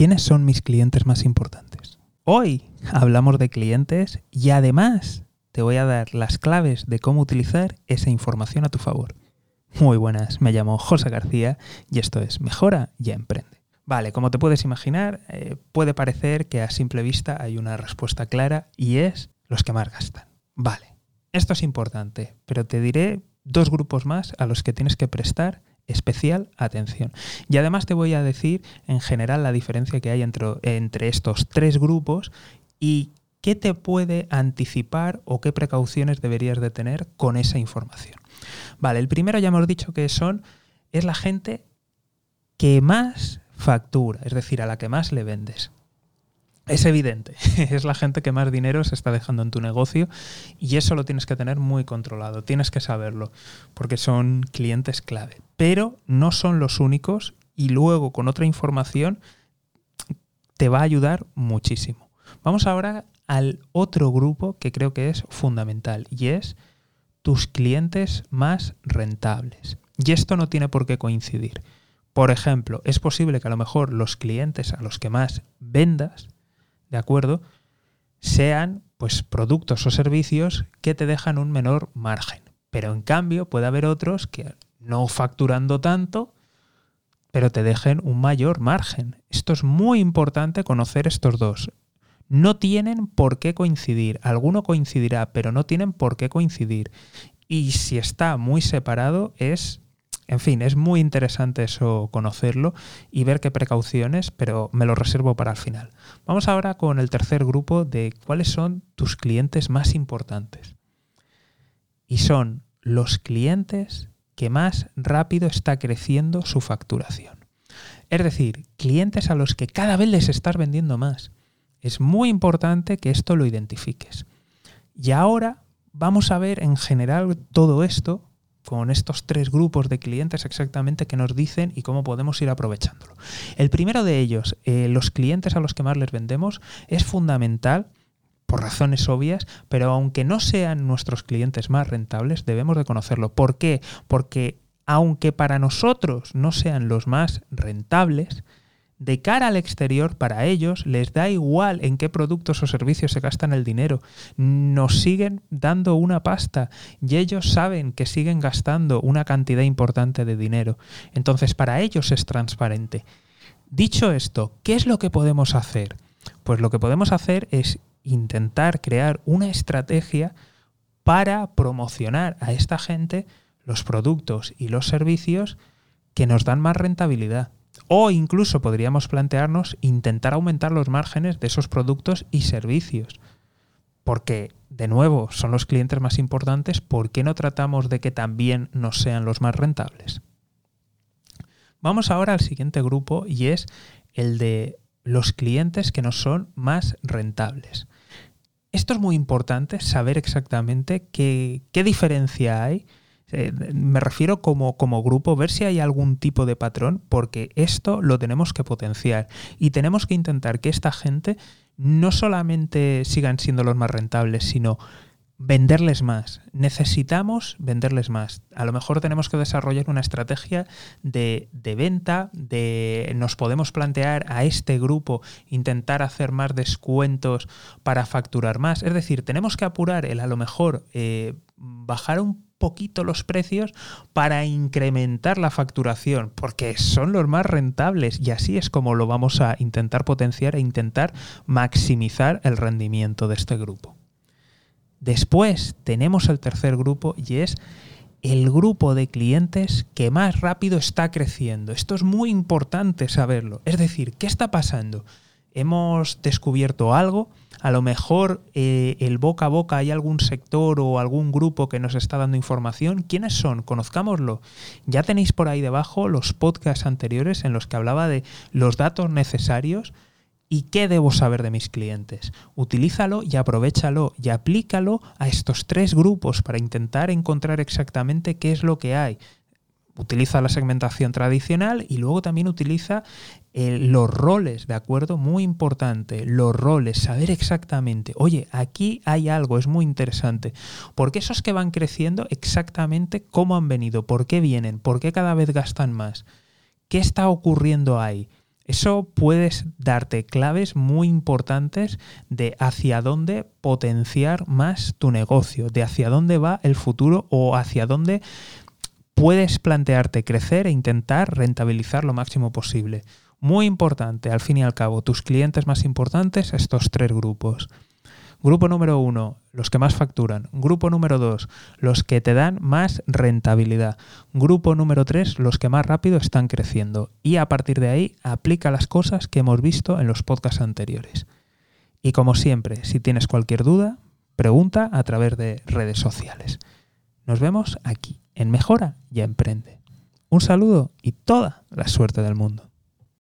¿quiénes son mis clientes más importantes? Hoy hablamos de clientes y además te voy a dar las claves de cómo utilizar esa información a tu favor. Muy buenas, me llamo José García y esto es Mejora y Emprende. Vale, como te puedes imaginar, eh, puede parecer que a simple vista hay una respuesta clara y es los que más gastan. Vale, esto es importante, pero te diré dos grupos más a los que tienes que prestar especial atención. Y además te voy a decir en general la diferencia que hay entre, entre estos tres grupos y qué te puede anticipar o qué precauciones deberías de tener con esa información. Vale, el primero ya hemos dicho que son es la gente que más factura, es decir, a la que más le vendes. Es evidente, es la gente que más dinero se está dejando en tu negocio y eso lo tienes que tener muy controlado, tienes que saberlo, porque son clientes clave. Pero no son los únicos y luego con otra información te va a ayudar muchísimo. Vamos ahora al otro grupo que creo que es fundamental y es tus clientes más rentables. Y esto no tiene por qué coincidir. Por ejemplo, es posible que a lo mejor los clientes a los que más vendas, ¿de acuerdo? Sean pues productos o servicios que te dejan un menor margen. Pero en cambio puede haber otros que no facturando tanto, pero te dejen un mayor margen. Esto es muy importante conocer estos dos. No tienen por qué coincidir. Alguno coincidirá, pero no tienen por qué coincidir. Y si está muy separado es en fin, es muy interesante eso conocerlo y ver qué precauciones, pero me lo reservo para el final. Vamos ahora con el tercer grupo de cuáles son tus clientes más importantes. Y son los clientes que más rápido está creciendo su facturación. Es decir, clientes a los que cada vez les estás vendiendo más. Es muy importante que esto lo identifiques. Y ahora vamos a ver en general todo esto con estos tres grupos de clientes exactamente que nos dicen y cómo podemos ir aprovechándolo. El primero de ellos, eh, los clientes a los que más les vendemos, es fundamental por razones obvias, pero aunque no sean nuestros clientes más rentables, debemos de conocerlo. ¿Por qué? Porque aunque para nosotros no sean los más rentables, de cara al exterior, para ellos les da igual en qué productos o servicios se gastan el dinero. Nos siguen dando una pasta y ellos saben que siguen gastando una cantidad importante de dinero. Entonces, para ellos es transparente. Dicho esto, ¿qué es lo que podemos hacer? Pues lo que podemos hacer es intentar crear una estrategia para promocionar a esta gente los productos y los servicios que nos dan más rentabilidad. O incluso podríamos plantearnos intentar aumentar los márgenes de esos productos y servicios. Porque, de nuevo, son los clientes más importantes, ¿por qué no tratamos de que también nos sean los más rentables? Vamos ahora al siguiente grupo y es el de los clientes que nos son más rentables. Esto es muy importante, saber exactamente qué, qué diferencia hay. Eh, me refiero como, como grupo, ver si hay algún tipo de patrón, porque esto lo tenemos que potenciar. Y tenemos que intentar que esta gente no solamente sigan siendo los más rentables, sino venderles más. Necesitamos venderles más. A lo mejor tenemos que desarrollar una estrategia de, de, venta, de nos podemos plantear a este grupo intentar hacer más descuentos para facturar más. Es decir, tenemos que apurar el a lo mejor eh, bajar un poquito los precios para incrementar la facturación, porque son los más rentables y así es como lo vamos a intentar potenciar e intentar maximizar el rendimiento de este grupo. Después tenemos el tercer grupo y es el grupo de clientes que más rápido está creciendo. Esto es muy importante saberlo. Es decir, ¿qué está pasando? hemos descubierto algo, a lo mejor eh, el boca a boca hay algún sector o algún grupo que nos está dando información. ¿Quiénes son? Conozcámoslo. Ya tenéis por ahí debajo los podcasts anteriores en los que hablaba de los datos necesarios y qué debo saber de mis clientes. Utilízalo y aprovechalo y aplícalo a estos tres grupos para intentar encontrar exactamente qué es lo que hay utiliza la segmentación tradicional y luego también utiliza eh, los roles, ¿de acuerdo? Muy importante, los roles, saber exactamente, oye, aquí hay algo, es muy interesante, porque esos que van creciendo exactamente cómo han venido, por qué vienen, por qué cada vez gastan más, qué está ocurriendo ahí. Eso puedes darte claves muy importantes de hacia dónde potenciar más tu negocio, de hacia dónde va el futuro o hacia dónde puedes plantearte crecer e intentar rentabilizar lo máximo posible. Muy importante, al fin y al cabo, tus clientes más importantes, estos tres grupos. Grupo número uno, los que más facturan. Grupo número dos, los que te dan más rentabilidad. Grupo número tres, los que más rápido están creciendo. Y a partir de ahí, aplica las cosas que hemos visto en los podcasts anteriores. Y como siempre, si tienes cualquier duda, pregunta a través de redes sociales. Nos vemos aquí, en Mejora y Emprende. Un saludo y toda la suerte del mundo.